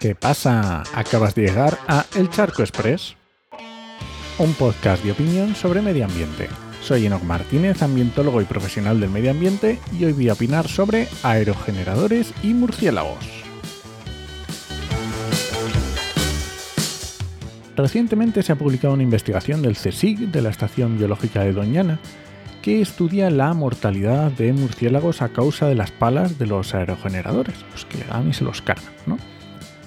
¿Qué pasa? Acabas de llegar a El Charco Express, un podcast de opinión sobre medio ambiente. Soy Enoc Martínez, ambientólogo y profesional del medio ambiente, y hoy voy a opinar sobre aerogeneradores y murciélagos. Recientemente se ha publicado una investigación del CSIC de la Estación Biológica de Doñana que estudia la mortalidad de murciélagos a causa de las palas de los aerogeneradores, pues que a mí se los cargan, ¿no?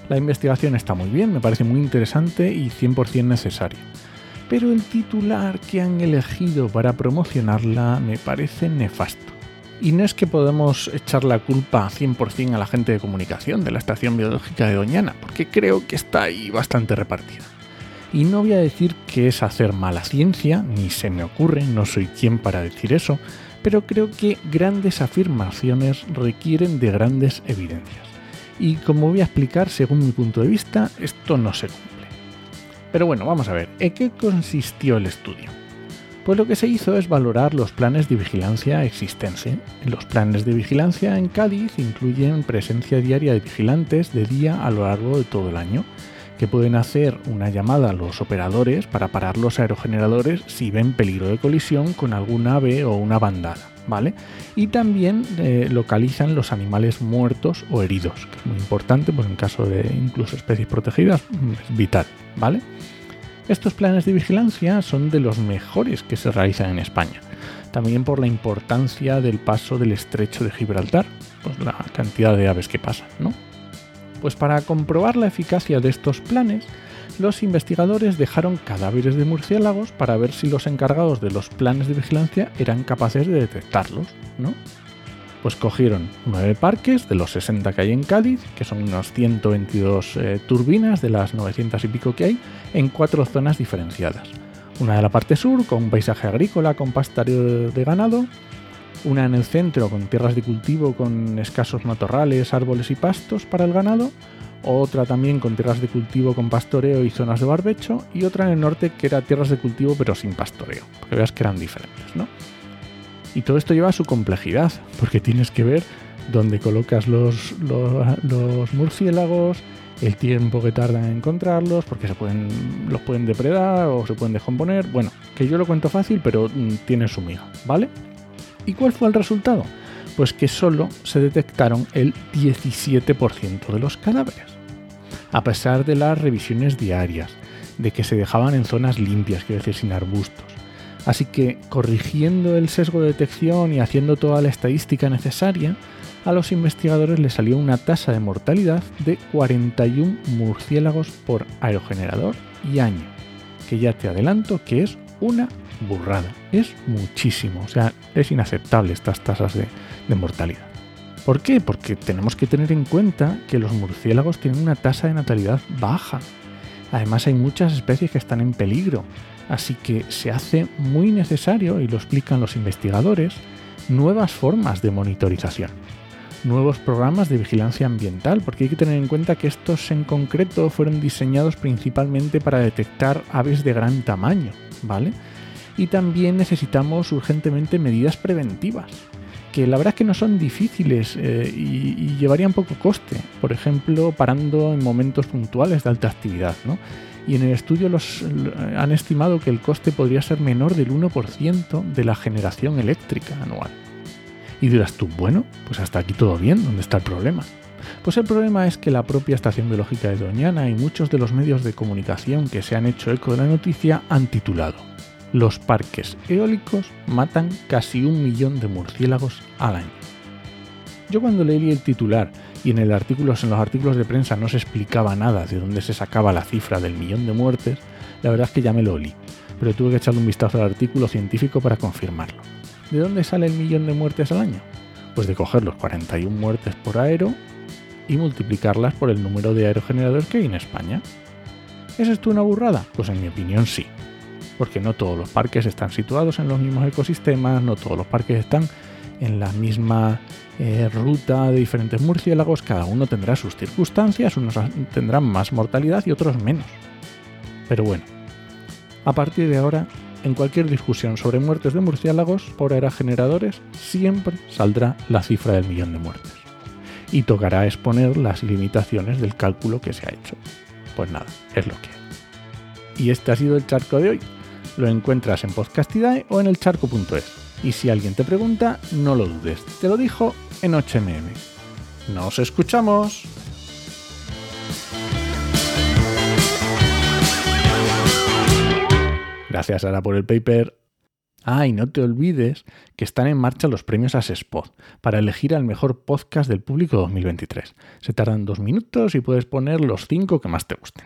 La investigación está muy bien, me parece muy interesante y 100% necesaria. Pero el titular que han elegido para promocionarla me parece nefasto. Y no es que podamos echar la culpa 100% a la gente de comunicación de la Estación Biológica de Doñana, porque creo que está ahí bastante repartida. Y no voy a decir que es hacer mala ciencia, ni se me ocurre, no soy quien para decir eso, pero creo que grandes afirmaciones requieren de grandes evidencias. Y como voy a explicar, según mi punto de vista, esto no se cumple. Pero bueno, vamos a ver, ¿en qué consistió el estudio? Pues lo que se hizo es valorar los planes de vigilancia existentes. Los planes de vigilancia en Cádiz incluyen presencia diaria de vigilantes de día a lo largo de todo el año, que pueden hacer una llamada a los operadores para parar los aerogeneradores si ven peligro de colisión con algún ave o una bandada. ¿Vale? Y también eh, localizan los animales muertos o heridos, que es muy importante, pues en caso de incluso especies protegidas, es vital, ¿vale? Estos planes de vigilancia son de los mejores que se realizan en España, también por la importancia del paso del estrecho de Gibraltar, pues la cantidad de aves que pasan, ¿no? Pues para comprobar la eficacia de estos planes, los investigadores dejaron cadáveres de murciélagos para ver si los encargados de los planes de vigilancia eran capaces de detectarlos, ¿no? Pues cogieron nueve parques de los 60 que hay en Cádiz, que son unos 122 eh, turbinas de las 900 y pico que hay, en cuatro zonas diferenciadas. Una de la parte sur, con un paisaje agrícola con pastoreo de ganado, una en el centro con tierras de cultivo con escasos matorrales, árboles y pastos para el ganado, otra también con tierras de cultivo con pastoreo y zonas de barbecho, y otra en el norte que era tierras de cultivo pero sin pastoreo, porque veas que eran diferentes, ¿no? Y todo esto lleva a su complejidad, porque tienes que ver dónde colocas los, los, murciélagos, el tiempo que tarda en encontrarlos, porque se pueden, los pueden depredar o se pueden descomponer. Bueno, que yo lo cuento fácil, pero mm, tiene su miga, ¿vale? ¿Y cuál fue el resultado? Pues que solo se detectaron el 17% de los cadáveres. A pesar de las revisiones diarias, de que se dejaban en zonas limpias, quiero decir, sin arbustos. Así que, corrigiendo el sesgo de detección y haciendo toda la estadística necesaria, a los investigadores les salió una tasa de mortalidad de 41 murciélagos por aerogenerador y año, que ya te adelanto que es una burrada. Es muchísimo, o sea, es inaceptable estas tasas de, mortalidad. ¿Por qué? Porque tenemos que tener en cuenta que los murciélagos tienen una tasa de natalidad baja. Además hay muchas especies que están en peligro, así que se hace muy necesario, y lo explican los investigadores, nuevas formas de monitorización, nuevos programas de vigilancia ambiental, porque hay que tener en cuenta que estos en concreto fueron diseñados principalmente para detectar aves de gran tamaño, ¿vale? Y también necesitamos urgentemente medidas preventivas, que la verdad es que no son difíciles eh, y, llevarían poco coste, por ejemplo, parando en momentos puntuales de alta actividad. ¿no? Y en el estudio los, han estimado que el coste podría ser menor del 1% de la generación eléctrica anual. Y dirás tú, bueno, pues hasta aquí todo bien, ¿dónde está el problema? Pues el problema es que la propia Estación Biológica de Doñana y muchos de los medios de comunicación que se han hecho eco de la noticia han titulado los parques eólicos matan casi un millón de murciélagos al año. Yo cuando leí el titular y en, los artículos de prensa no se explicaba nada de dónde se sacaba la cifra del millón de muertes, la verdad es que ya me lo olí, pero tuve que echarle un vistazo al artículo científico para confirmarlo. ¿De dónde sale el millón de muertes al año? Pues de coger los 41 muertes por aero y multiplicarlas por el número de aerogeneradores que hay en España. ¿Es esto una burrada? Pues en mi opinión sí porque no todos los parques están situados en los mismos ecosistemas, no todos los parques están en la misma eh, ruta de diferentes murciélagos, cada uno tendrá sus circunstancias, unos tendrán más mortalidad y otros menos. Pero bueno, a partir de ahora, en cualquier discusión sobre muertes de murciélagos por aerogeneradores, siempre saldrá la cifra del millón de muertes. y tocará exponer las limitaciones del cálculo que se ha hecho. Pues nada, es lo que hay. Y este ha sido el charco de hoy. Lo encuentras en Podcastidae o en elcharco.es. Y si alguien te pregunta, no lo dudes. Te lo dijo en 8mm. ¡Nos escuchamos! Gracias Sara por el paper. Ah, y no te olvides que están en marcha los premios Asespod para elegir al mejor podcast del público 2023. Se tardan dos minutos y puedes poner los cinco que más te gusten.